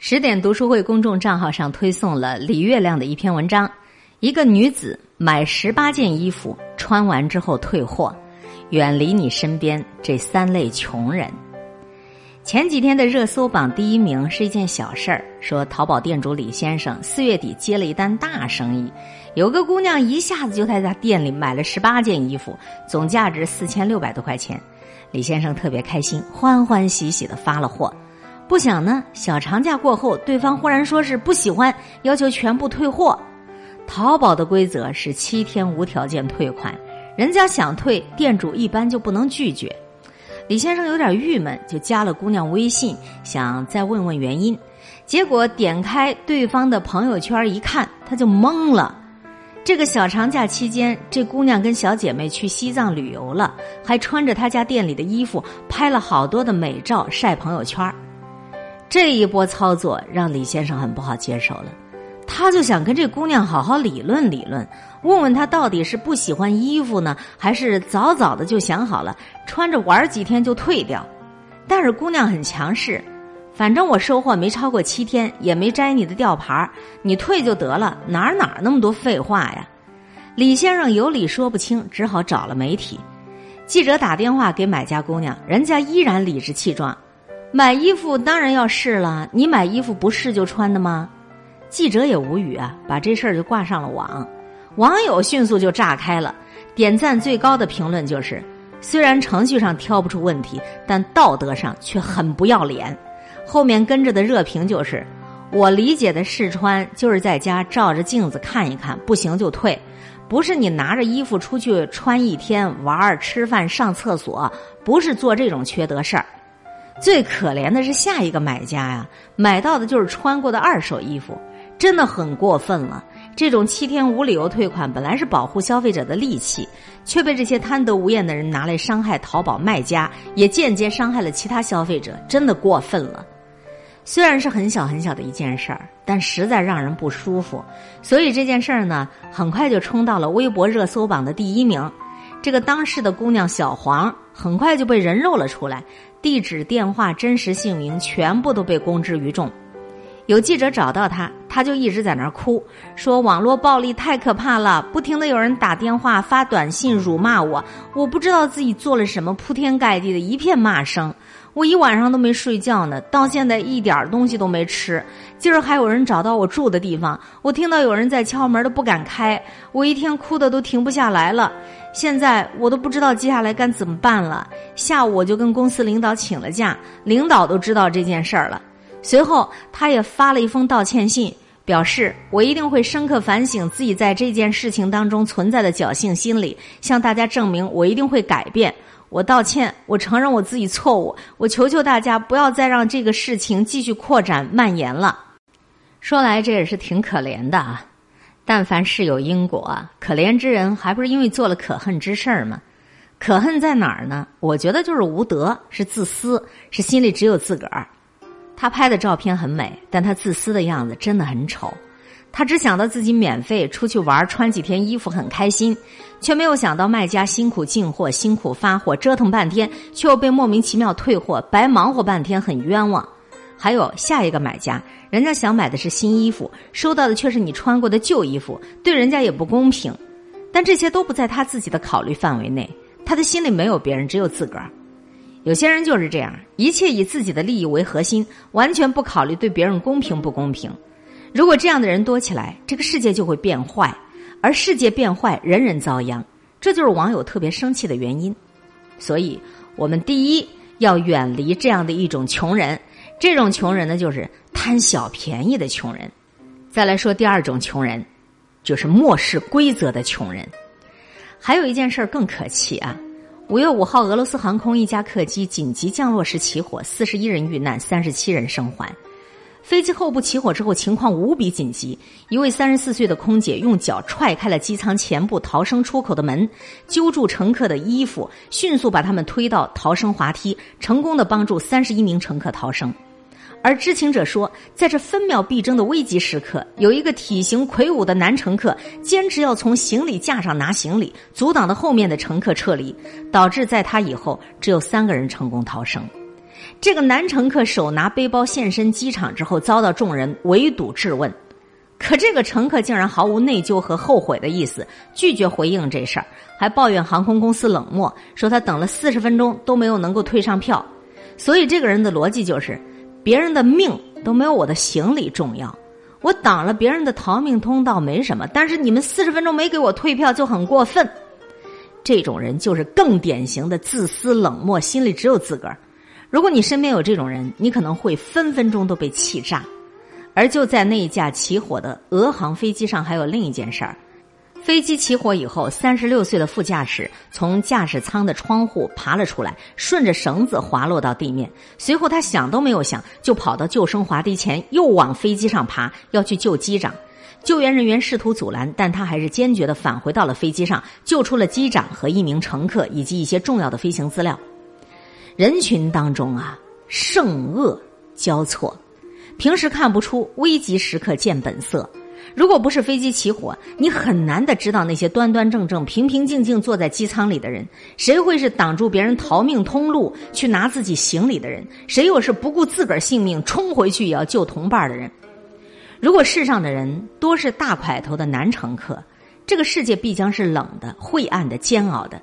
十点读书会公众账号上推送了李月亮的一篇文章：一个女子买十八件衣服，穿完之后退货，远离你身边这三类穷人。前几天的热搜榜第一名是一件小事儿，说淘宝店主李先生四月底接了一单大生意，有个姑娘一下子就在他店里买了十八件衣服，总价值四千六百多块钱。李先生特别开心，欢欢喜喜的发了货。不想呢，小长假过后，对方忽然说是不喜欢，要求全部退货。淘宝的规则是七天无条件退款，人家想退，店主一般就不能拒绝。李先生有点郁闷，就加了姑娘微信，想再问问原因。结果点开对方的朋友圈一看，他就懵了。这个小长假期间，这姑娘跟小姐妹去西藏旅游了，还穿着她家店里的衣服拍了好多的美照晒朋友圈。这一波操作让李先生很不好接受了，他就想跟这姑娘好好理论理论，问问她到底是不喜欢衣服呢，还是早早的就想好了穿着玩几天就退掉。但是姑娘很强势，反正我收货没超过七天，也没摘你的吊牌你退就得了，哪哪那么多废话呀？李先生有理说不清，只好找了媒体记者打电话给买家姑娘，人家依然理直气壮。买衣服当然要试了，你买衣服不试就穿的吗？记者也无语啊，把这事儿就挂上了网，网友迅速就炸开了，点赞最高的评论就是：虽然程序上挑不出问题，但道德上却很不要脸。后面跟着的热评就是：我理解的试穿就是在家照着镜子看一看，不行就退，不是你拿着衣服出去穿一天玩儿、吃饭、上厕所，不是做这种缺德事儿。最可怜的是下一个买家呀，买到的就是穿过的二手衣服，真的很过分了。这种七天无理由退款本来是保护消费者的利器，却被这些贪得无厌的人拿来伤害淘宝卖家，也间接伤害了其他消费者，真的过分了。虽然是很小很小的一件事儿，但实在让人不舒服。所以这件事儿呢，很快就冲到了微博热搜榜的第一名。这个当事的姑娘小黄很快就被人肉了出来。地址、电话、真实姓名全部都被公之于众。有记者找到她，他就一直在那儿哭，说网络暴力太可怕了，不停的有人打电话、发短信辱骂我，我不知道自己做了什么，铺天盖地的一片骂声，我一晚上都没睡觉呢，到现在一点东西都没吃。今儿还有人找到我住的地方，我听到有人在敲门都不敢开，我一天哭的都停不下来了。现在我都不知道接下来该怎么办了。下午我就跟公司领导请了假，领导都知道这件事儿了。随后，他也发了一封道歉信，表示我一定会深刻反省自己在这件事情当中存在的侥幸心理，向大家证明我一定会改变。我道歉，我承认我自己错误，我求求大家不要再让这个事情继续扩展蔓延了。说来这也是挺可怜的啊，但凡事有因果，可怜之人还不是因为做了可恨之事儿吗？可恨在哪儿呢？我觉得就是无德，是自私，是心里只有自个儿。他拍的照片很美，但他自私的样子真的很丑。他只想到自己免费出去玩，穿几天衣服很开心，却没有想到卖家辛苦进货、辛苦发货，折腾半天，却又被莫名其妙退货，白忙活半天，很冤枉。还有下一个买家，人家想买的是新衣服，收到的却是你穿过的旧衣服，对人家也不公平。但这些都不在他自己的考虑范围内，他的心里没有别人，只有自个儿。有些人就是这样，一切以自己的利益为核心，完全不考虑对别人公平不公平。如果这样的人多起来，这个世界就会变坏，而世界变坏，人人遭殃。这就是网友特别生气的原因。所以，我们第一要远离这样的一种穷人。这种穷人呢，就是贪小便宜的穷人。再来说第二种穷人，就是漠视规则的穷人。还有一件事儿更可气啊。五月五号，俄罗斯航空一架客机紧急降落时起火，四十一人遇难，三十七人生还。飞机后部起火之后，情况无比紧急。一位三十四岁的空姐用脚踹开了机舱前部逃生出口的门，揪住乘客的衣服，迅速把他们推到逃生滑梯，成功的帮助三十一名乘客逃生。而知情者说，在这分秒必争的危急时刻，有一个体型魁梧的男乘客坚持要从行李架上拿行李，阻挡了后面的乘客撤离，导致在他以后只有三个人成功逃生。这个男乘客手拿背包现身机场之后，遭到众人围堵质问。可这个乘客竟然毫无内疚和后悔的意思，拒绝回应这事儿，还抱怨航空公司冷漠，说他等了四十分钟都没有能够退上票。所以这个人的逻辑就是：别人的命都没有我的行李重要。我挡了别人的逃命通道没什么，但是你们四十分钟没给我退票就很过分。这种人就是更典型的自私冷漠，心里只有自个儿。如果你身边有这种人，你可能会分分钟都被气炸。而就在那一架起火的俄航飞机上，还有另一件事儿：飞机起火以后，三十六岁的副驾驶从驾驶舱的窗户爬了出来，顺着绳子滑落到地面。随后他想都没有想，就跑到救生滑梯前，又往飞机上爬，要去救机长。救援人员试图阻拦，但他还是坚决的返回到了飞机上，救出了机长和一名乘客以及一些重要的飞行资料。人群当中啊，圣恶交错。平时看不出，危急时刻见本色。如果不是飞机起火，你很难的知道那些端端正正、平平静静坐在机舱里的人，谁会是挡住别人逃命通路去拿自己行李的人，谁又是不顾自个儿性命冲回去也要救同伴的人。如果世上的人多是大块头的男乘客，这个世界必将是冷的、晦暗的、煎熬的；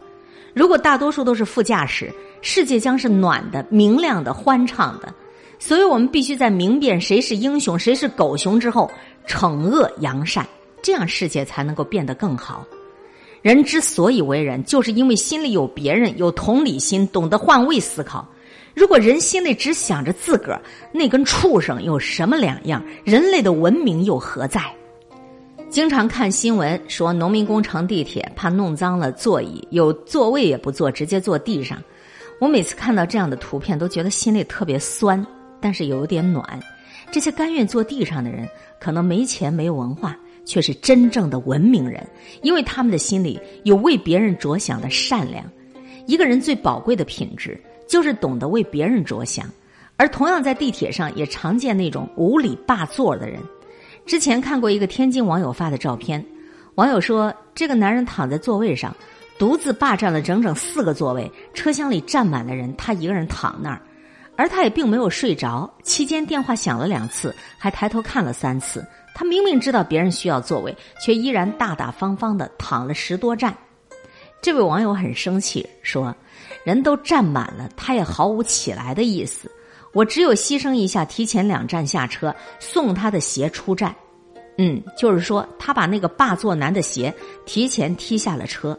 如果大多数都是副驾驶，世界将是暖的、明亮的、欢畅的。所以我们必须在明辨谁是英雄、谁是狗熊之后，惩恶扬善，这样世界才能够变得更好。人之所以为人，就是因为心里有别人，有同理心，懂得换位思考。如果人心里只想着自个儿，那跟畜生有什么两样？人类的文明又何在？经常看新闻说，农民工乘地铁怕弄脏了座椅，有座位也不坐，直接坐地上。我每次看到这样的图片，都觉得心里特别酸。但是有点暖，这些甘愿坐地上的人，可能没钱没文化，却是真正的文明人，因为他们的心里有为别人着想的善良。一个人最宝贵的品质，就是懂得为别人着想。而同样在地铁上，也常见那种无理霸座的人。之前看过一个天津网友发的照片，网友说，这个男人躺在座位上，独自霸占了整整四个座位，车厢里站满了人，他一个人躺那儿。而他也并没有睡着，期间电话响了两次，还抬头看了三次。他明明知道别人需要座位，却依然大大方方的躺了十多站。这位网友很生气，说：“人都站满了，他也毫无起来的意思。我只有牺牲一下，提前两站下车，送他的鞋出站。嗯，就是说他把那个霸座男的鞋提前踢下了车。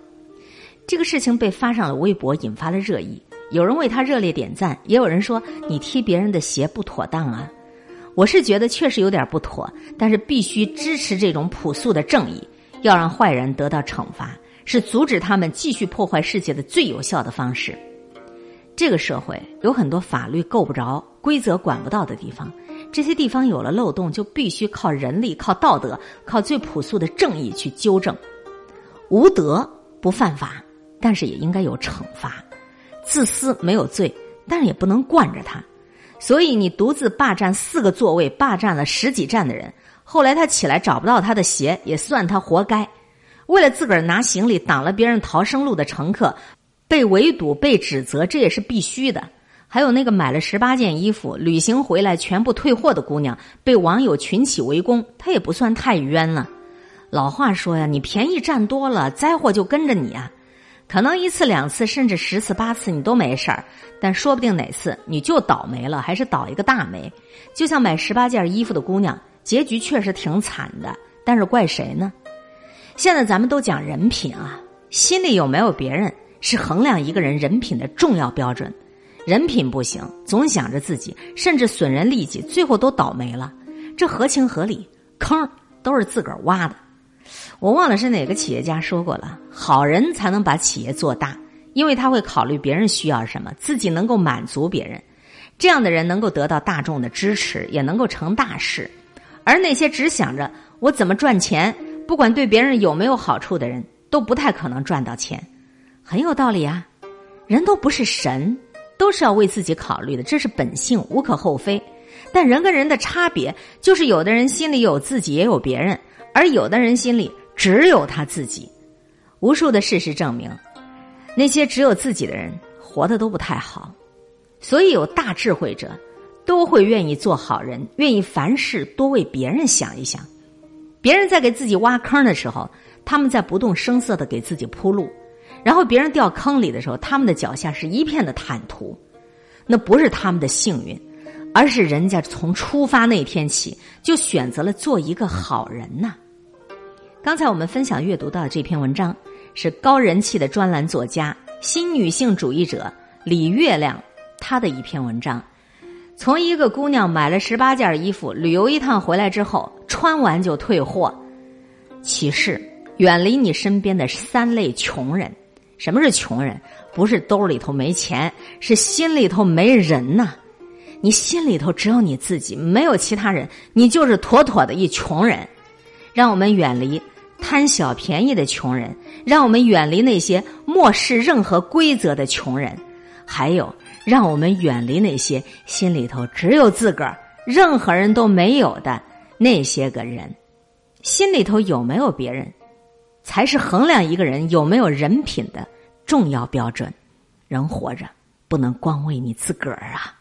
这个事情被发上了微博，引发了热议。”有人为他热烈点赞，也有人说你踢别人的鞋不妥当啊！我是觉得确实有点不妥，但是必须支持这种朴素的正义，要让坏人得到惩罚，是阻止他们继续破坏世界的最有效的方式。这个社会有很多法律够不着、规则管不到的地方，这些地方有了漏洞，就必须靠人力、靠道德、靠最朴素的正义去纠正。无德不犯法，但是也应该有惩罚。自私没有罪，但是也不能惯着他，所以你独自霸占四个座位，霸占了十几站的人，后来他起来找不到他的鞋，也算他活该。为了自个儿拿行李挡了别人逃生路的乘客，被围堵被指责，这也是必须的。还有那个买了十八件衣服旅行回来全部退货的姑娘，被网友群起围攻，她也不算太冤了。老话说呀，你便宜占多了，灾祸就跟着你啊。可能一次两次，甚至十次八次你都没事儿，但说不定哪次你就倒霉了，还是倒一个大霉。就像买十八件衣服的姑娘，结局确实挺惨的，但是怪谁呢？现在咱们都讲人品啊，心里有没有别人是衡量一个人人品的重要标准。人品不行，总想着自己，甚至损人利己，最后都倒霉了，这合情合理？坑都是自个儿挖的。我忘了是哪个企业家说过了，好人才能把企业做大，因为他会考虑别人需要什么，自己能够满足别人。这样的人能够得到大众的支持，也能够成大事。而那些只想着我怎么赚钱，不管对别人有没有好处的人，都不太可能赚到钱。很有道理啊，人都不是神，都是要为自己考虑的，这是本性，无可厚非。但人跟人的差别，就是有的人心里有自己，也有别人。而有的人心里只有他自己，无数的事实证明，那些只有自己的人活得都不太好。所以有大智慧者都会愿意做好人，愿意凡事多为别人想一想。别人在给自己挖坑的时候，他们在不动声色的给自己铺路；然后别人掉坑里的时候，他们的脚下是一片的坦途。那不是他们的幸运，而是人家从出发那天起就选择了做一个好人呐。刚才我们分享阅读到的这篇文章，是高人气的专栏作家、新女性主义者李月亮她的一篇文章。从一个姑娘买了十八件衣服，旅游一趟回来之后，穿完就退货。启示：远离你身边的三类穷人。什么是穷人？不是兜里头没钱，是心里头没人呐。你心里头只有你自己，没有其他人，你就是妥妥的一穷人。让我们远离贪小便宜的穷人，让我们远离那些漠视任何规则的穷人，还有。让我们远离那些心里头只有自个儿、任何人都没有的那些个人。心里头有没有别人，才是衡量一个人有没有人品的重要标准。人活着不能光为你自个儿啊。